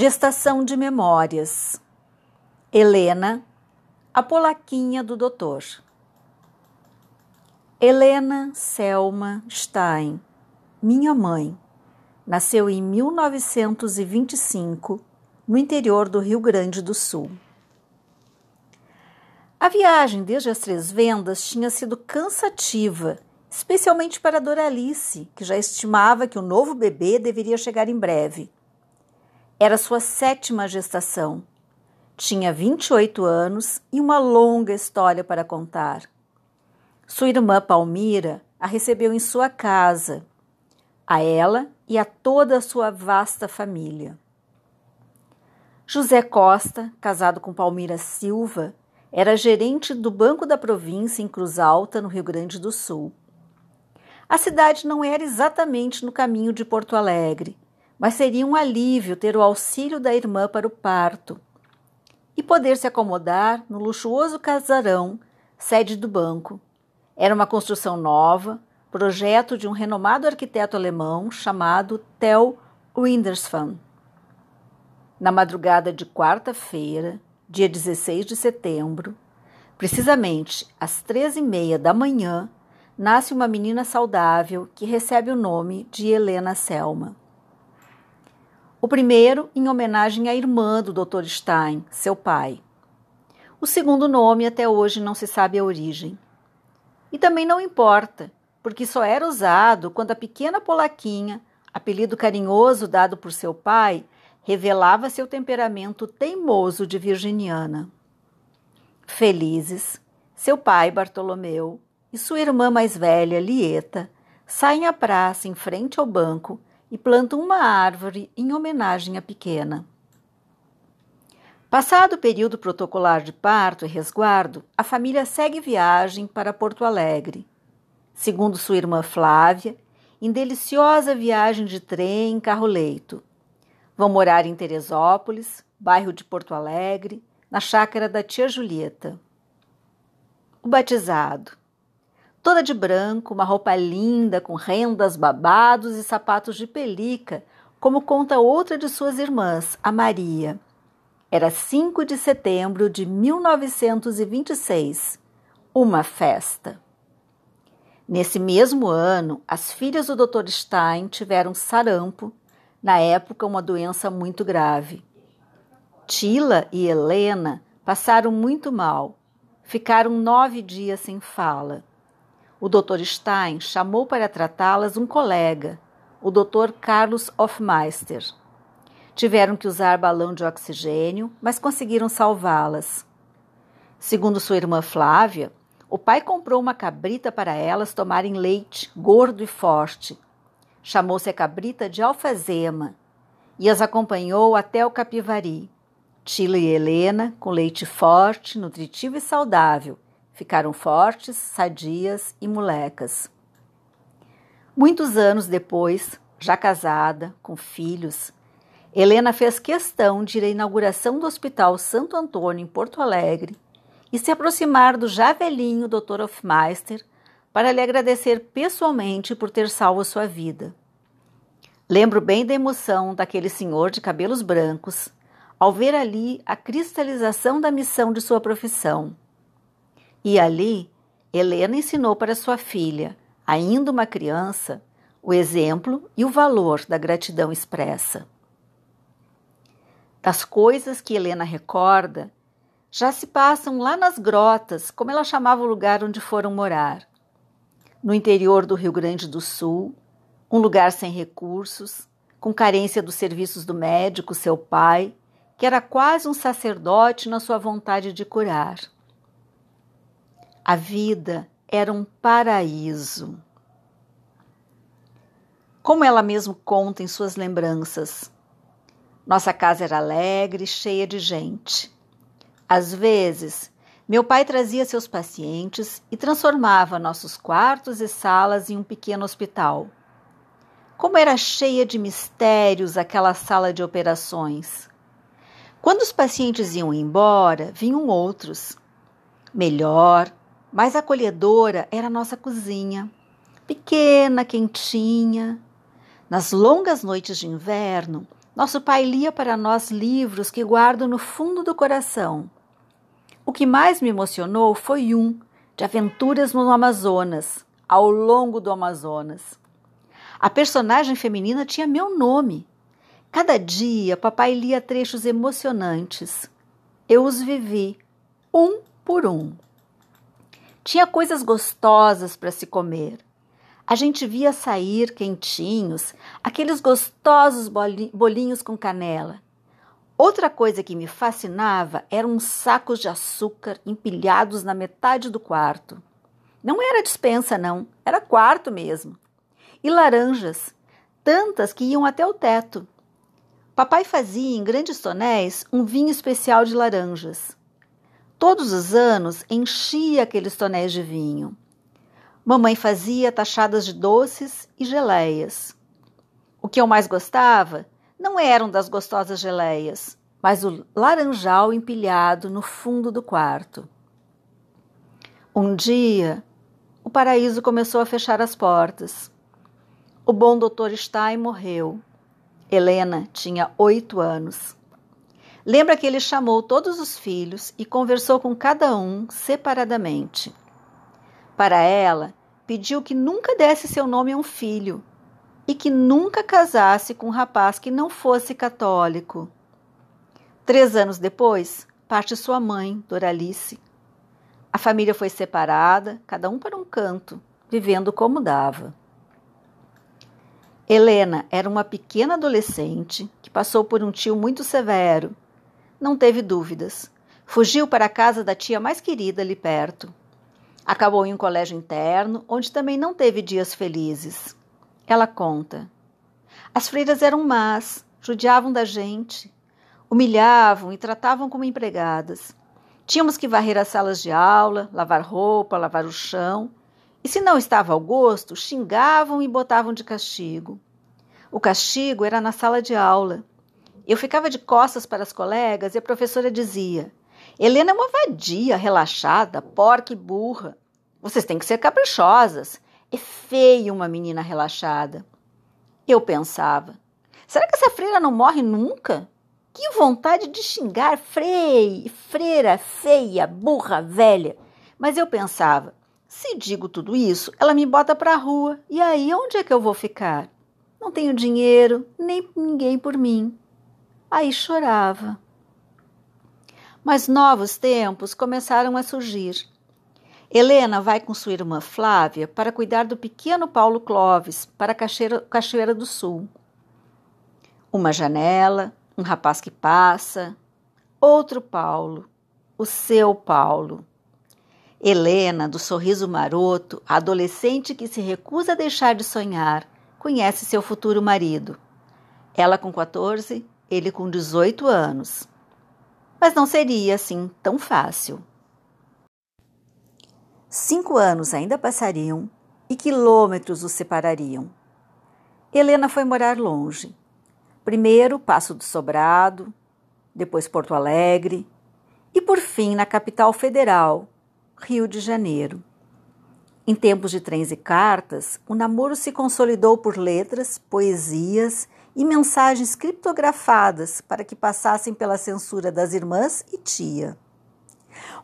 Gestação de memórias. Helena, a polaquinha do doutor. Helena Selma Stein, minha mãe, nasceu em 1925 no interior do Rio Grande do Sul. A viagem desde as Três Vendas tinha sido cansativa, especialmente para Doralice, que já estimava que o novo bebê deveria chegar em breve. Era sua sétima gestação. Tinha 28 anos e uma longa história para contar. Sua irmã Palmira a recebeu em sua casa, a ela e a toda a sua vasta família. José Costa, casado com Palmira Silva, era gerente do Banco da Província em Cruz Alta, no Rio Grande do Sul. A cidade não era exatamente no caminho de Porto Alegre, mas seria um alívio ter o auxílio da irmã para o parto e poder se acomodar no luxuoso casarão, sede do banco, era uma construção nova, projeto de um renomado arquiteto alemão chamado Theo Windersvan. Na madrugada de quarta-feira, dia 16 de setembro, precisamente às três e meia da manhã, nasce uma menina saudável que recebe o nome de Helena Selma. O primeiro em homenagem à irmã do Dr. Stein, seu pai. O segundo nome até hoje não se sabe a origem. E também não importa, porque só era usado quando a pequena polaquinha, apelido carinhoso dado por seu pai, revelava seu temperamento teimoso de virginiana. Felizes, seu pai Bartolomeu e sua irmã mais velha, Lieta, saem à praça em frente ao banco e plantam uma árvore em homenagem à pequena. Passado o período protocolar de parto e resguardo, a família segue viagem para Porto Alegre. Segundo sua irmã Flávia, em deliciosa viagem de trem em carro-leito. Vão morar em Teresópolis, bairro de Porto Alegre, na chácara da tia Julieta. O batizado. Toda de branco, uma roupa linda, com rendas, babados e sapatos de pelica, como conta outra de suas irmãs, a Maria era 5 de setembro de 1926, uma festa. Nesse mesmo ano, as filhas do Dr. Stein tiveram sarampo, na época uma doença muito grave. Tila e Helena passaram muito mal, ficaram nove dias sem fala. O Dr. Stein chamou para tratá-las um colega, o Dr. Carlos Hofmeister. Tiveram que usar balão de oxigênio, mas conseguiram salvá-las. Segundo sua irmã Flávia, o pai comprou uma cabrita para elas tomarem leite, gordo e forte. Chamou-se a cabrita de alfazema e as acompanhou até o Capivari. Tila e Helena, com leite forte, nutritivo e saudável, ficaram fortes, sadias e molecas. Muitos anos depois, já casada, com filhos, Helena fez questão de ir à inauguração do Hospital Santo Antônio em Porto Alegre e se aproximar do já velhinho Dr. Hofmeister para lhe agradecer pessoalmente por ter salvo sua vida. Lembro bem da emoção daquele senhor de cabelos brancos ao ver ali a cristalização da missão de sua profissão. E ali, Helena ensinou para sua filha, ainda uma criança, o exemplo e o valor da gratidão expressa. Das coisas que Helena recorda, já se passam lá nas grotas, como ela chamava o lugar onde foram morar. No interior do Rio Grande do Sul, um lugar sem recursos, com carência dos serviços do médico, seu pai, que era quase um sacerdote na sua vontade de curar. A vida era um paraíso. Como ela mesmo conta em suas lembranças, nossa casa era alegre, cheia de gente. Às vezes, meu pai trazia seus pacientes e transformava nossos quartos e salas em um pequeno hospital. Como era cheia de mistérios aquela sala de operações. Quando os pacientes iam embora, vinham outros. Melhor, mais acolhedora era a nossa cozinha. Pequena, quentinha. Nas longas noites de inverno, Nosso pai lia para nós livros que guardo no fundo do coração. O que mais me emocionou foi um, de aventuras no Amazonas, ao longo do Amazonas. A personagem feminina tinha meu nome. Cada dia, papai lia trechos emocionantes. Eu os vivi, um por um. Tinha coisas gostosas para se comer. A gente via sair quentinhos aqueles gostosos bolinhos com canela. Outra coisa que me fascinava eram sacos de açúcar empilhados na metade do quarto. Não era dispensa, não, era quarto mesmo. E laranjas, tantas que iam até o teto. Papai fazia em grandes tonéis um vinho especial de laranjas. Todos os anos enchia aqueles tonéis de vinho. Mamãe fazia tachadas de doces e geleias. O que eu mais gostava não eram das gostosas geleias, mas o laranjal empilhado no fundo do quarto. Um dia, o paraíso começou a fechar as portas. O bom doutor Stein morreu. Helena tinha oito anos. Lembra que ele chamou todos os filhos e conversou com cada um separadamente. Para ela, pediu que nunca desse seu nome a um filho e que nunca casasse com um rapaz que não fosse católico. Três anos depois, parte sua mãe, Doralice. A família foi separada, cada um para um canto, vivendo como dava. Helena era uma pequena adolescente que passou por um tio muito severo não teve dúvidas. Fugiu para a casa da tia mais querida ali perto. Acabou em um colégio interno, onde também não teve dias felizes. Ela conta. As freiras eram más, judiavam da gente, humilhavam e tratavam como empregadas. Tínhamos que varrer as salas de aula, lavar roupa, lavar o chão, e se não estava ao gosto, xingavam e botavam de castigo. O castigo era na sala de aula. Eu ficava de costas para as colegas e a professora dizia: Helena é uma vadia, relaxada, porca e burra. Vocês têm que ser caprichosas. É feio uma menina relaxada. Eu pensava: será que essa freira não morre nunca? Que vontade de xingar frei, freira feia, burra, velha. Mas eu pensava: se digo tudo isso, ela me bota para a rua. E aí, onde é que eu vou ficar? Não tenho dinheiro, nem ninguém por mim. Aí chorava. Mas novos tempos começaram a surgir. Helena vai com sua irmã Flávia para cuidar do pequeno Paulo Clóvis para Cachoeira, Cachoeira do Sul. Uma janela, um rapaz que passa, outro Paulo, o seu Paulo. Helena, do sorriso maroto, adolescente que se recusa a deixar de sonhar, conhece seu futuro marido. Ela com 14 ele com 18 anos. Mas não seria assim tão fácil. Cinco anos ainda passariam e quilômetros os separariam. Helena foi morar longe. Primeiro Passo do Sobrado, depois Porto Alegre e, por fim, na capital federal, Rio de Janeiro. Em tempos de trens e cartas, o namoro se consolidou por letras, poesias e mensagens criptografadas para que passassem pela censura das irmãs e tia.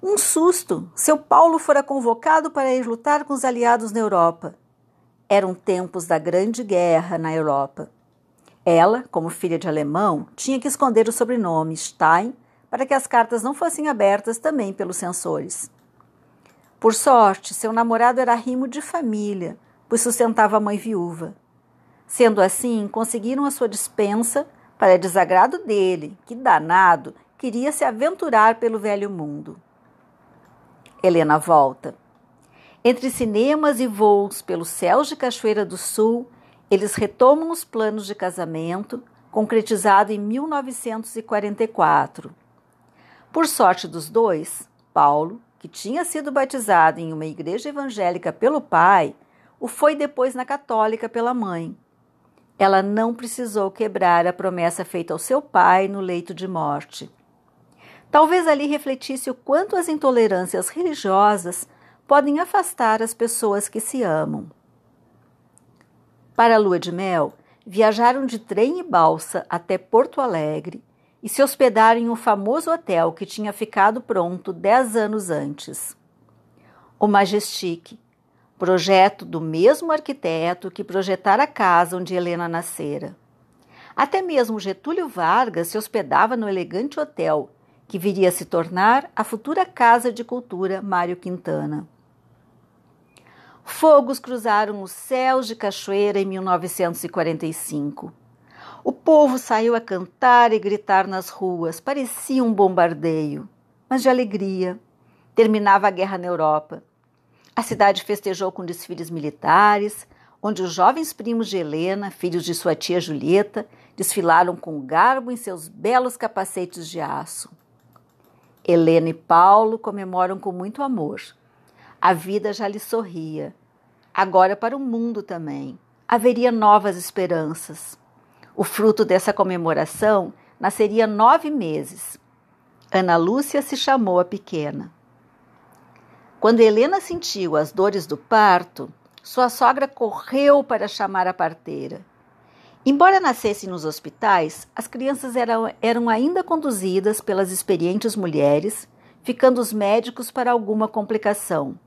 Um susto! Seu Paulo fora convocado para ir lutar com os aliados na Europa. Eram tempos da Grande Guerra na Europa. Ela, como filha de alemão, tinha que esconder o sobrenome Stein para que as cartas não fossem abertas também pelos censores. Por sorte, seu namorado era rimo de família, pois sustentava a mãe viúva. Sendo assim, conseguiram a sua dispensa para desagrado dele, que danado queria se aventurar pelo velho mundo. Helena volta. Entre cinemas e voos pelos céus de Cachoeira do Sul, eles retomam os planos de casamento, concretizado em 1944. Por sorte dos dois, Paulo, que tinha sido batizado em uma igreja evangélica pelo pai, o foi depois na católica pela mãe. Ela não precisou quebrar a promessa feita ao seu pai no leito de morte. Talvez ali refletisse o quanto as intolerâncias religiosas podem afastar as pessoas que se amam. Para a lua de mel, viajaram de trem e balsa até Porto Alegre e se hospedaram em um famoso hotel que tinha ficado pronto dez anos antes. O Majestic, projeto do mesmo arquiteto que projetara a casa onde Helena nascera. Até mesmo Getúlio Vargas se hospedava no elegante hotel, que viria a se tornar a futura Casa de Cultura Mário Quintana. Fogos cruzaram os céus de Cachoeira em 1945. O povo saiu a cantar e gritar nas ruas, parecia um bombardeio, mas de alegria. Terminava a guerra na Europa. A cidade festejou com desfiles militares, onde os jovens primos de Helena, filhos de sua tia Julieta, desfilaram com garbo em seus belos capacetes de aço. Helena e Paulo comemoram com muito amor. A vida já lhe sorria. Agora para o mundo também. Haveria novas esperanças. O fruto dessa comemoração nasceria nove meses. Ana Lúcia se chamou a pequena. Quando Helena sentiu as dores do parto, sua sogra correu para chamar a parteira. Embora nascessem nos hospitais, as crianças eram, eram ainda conduzidas pelas experientes mulheres, ficando os médicos para alguma complicação.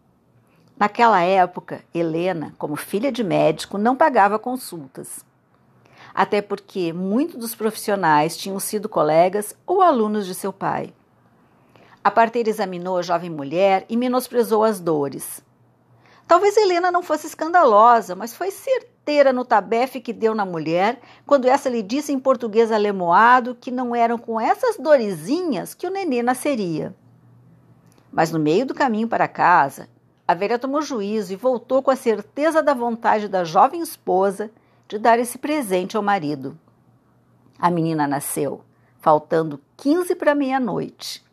Naquela época, Helena, como filha de médico, não pagava consultas até porque muitos dos profissionais tinham sido colegas ou alunos de seu pai. A parteira examinou a jovem mulher e menosprezou as dores. Talvez Helena não fosse escandalosa, mas foi certeira no tabefe que deu na mulher quando essa lhe disse em português alemoado que não eram com essas dorezinhas que o nenê nasceria. Mas no meio do caminho para casa, a velha tomou juízo e voltou com a certeza da vontade da jovem esposa de dar esse presente ao marido. A menina nasceu, faltando 15 para meia-noite,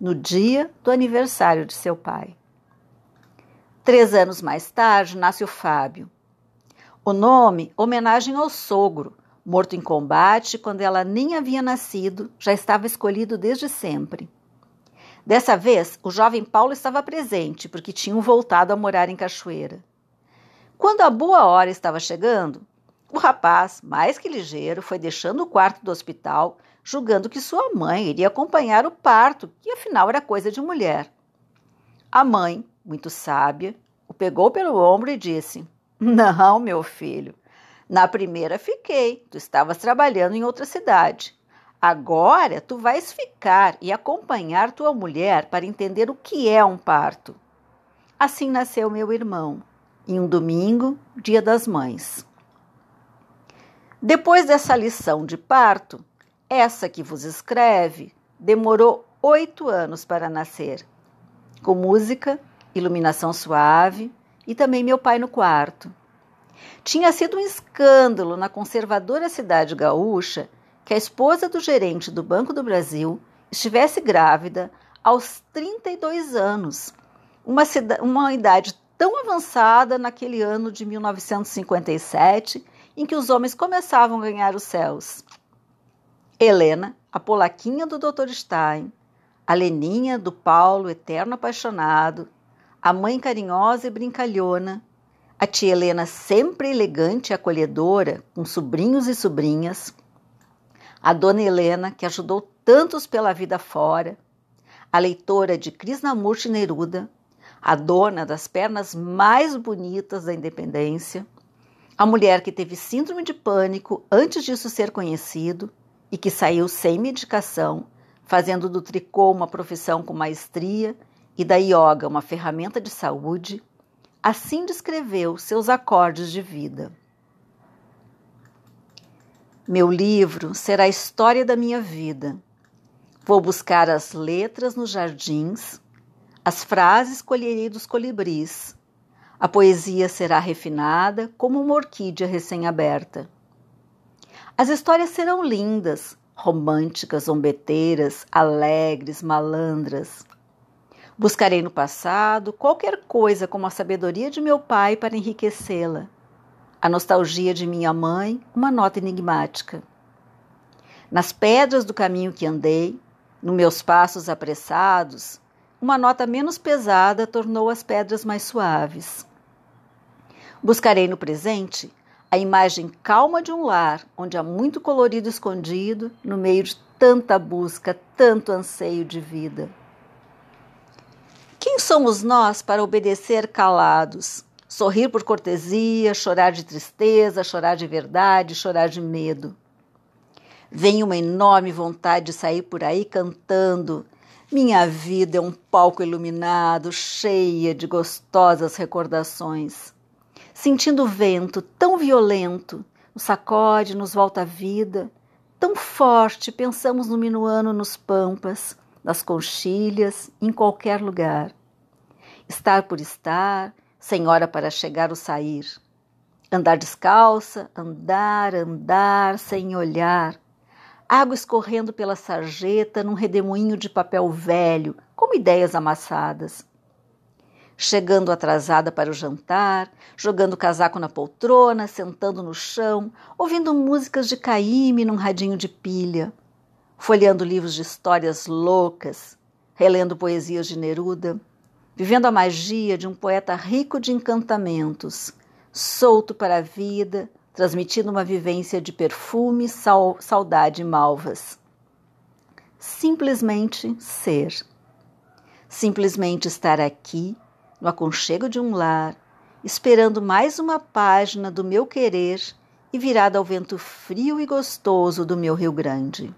no dia do aniversário de seu pai. Três anos mais tarde, nasce o Fábio. O nome, homenagem ao sogro, morto em combate quando ela nem havia nascido, já estava escolhido desde sempre. Dessa vez, o jovem Paulo estava presente, porque tinham voltado a morar em Cachoeira. Quando a boa hora estava chegando, o rapaz, mais que ligeiro, foi deixando o quarto do hospital, julgando que sua mãe iria acompanhar o parto, que afinal era coisa de mulher. A mãe, muito sábia, o pegou pelo ombro e disse: Não, meu filho, na primeira fiquei, tu estavas trabalhando em outra cidade. Agora tu vais ficar e acompanhar tua mulher para entender o que é um parto. Assim nasceu meu irmão, em um domingo, dia das mães. Depois dessa lição de parto, essa que vos escreve demorou oito anos para nascer, com música, iluminação suave e também meu pai no quarto. Tinha sido um escândalo na conservadora cidade gaúcha que a esposa do gerente do Banco do Brasil estivesse grávida aos 32 anos, uma, uma idade tão avançada naquele ano de 1957 em que os homens começavam a ganhar os céus. Helena, a polaquinha do Dr. Stein, a Leninha do Paulo, eterno apaixonado, a mãe carinhosa e brincalhona, a tia Helena sempre elegante e acolhedora, com sobrinhos e sobrinhas, a dona Helena, que ajudou tantos pela vida fora, a leitora de Krishnamurti Neruda, a dona das pernas mais bonitas da independência, a mulher que teve síndrome de pânico antes disso ser conhecido e que saiu sem medicação, fazendo do tricô uma profissão com maestria e da yoga uma ferramenta de saúde, assim descreveu seus acordes de vida. Meu livro será a história da minha vida. Vou buscar as letras nos jardins, as frases colherei dos colibris a poesia será refinada como uma orquídea recém-aberta. As histórias serão lindas, românticas, zombeteiras, alegres, malandras. Buscarei no passado qualquer coisa como a sabedoria de meu pai para enriquecê-la, a nostalgia de minha mãe, uma nota enigmática. Nas pedras do caminho que andei, nos meus passos apressados, uma nota menos pesada tornou as pedras mais suaves. Buscarei no presente a imagem calma de um lar onde há muito colorido escondido no meio de tanta busca, tanto anseio de vida. Quem somos nós para obedecer calados? Sorrir por cortesia, chorar de tristeza, chorar de verdade, chorar de medo. Vem uma enorme vontade de sair por aí cantando. Minha vida é um palco iluminado, cheia de gostosas recordações. Sentindo o vento tão violento, nos sacode, nos volta à vida. Tão forte, pensamos no minuano nos pampas, nas conchilhas, em qualquer lugar. Estar por estar, sem hora para chegar ou sair. Andar descalça, andar, andar, sem olhar água escorrendo pela sarjeta num redemoinho de papel velho, como ideias amassadas. Chegando atrasada para o jantar, jogando o casaco na poltrona, sentando no chão, ouvindo músicas de Caíme num radinho de pilha, folheando livros de histórias loucas, relendo poesias de Neruda, vivendo a magia de um poeta rico de encantamentos, solto para a vida, transmitindo uma vivência de perfume, sal, saudade e malvas. Simplesmente ser. Simplesmente estar aqui, no aconchego de um lar, esperando mais uma página do meu querer e virada ao vento frio e gostoso do meu Rio Grande.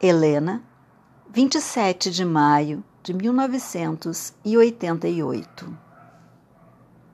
Helena, 27 de maio de 1988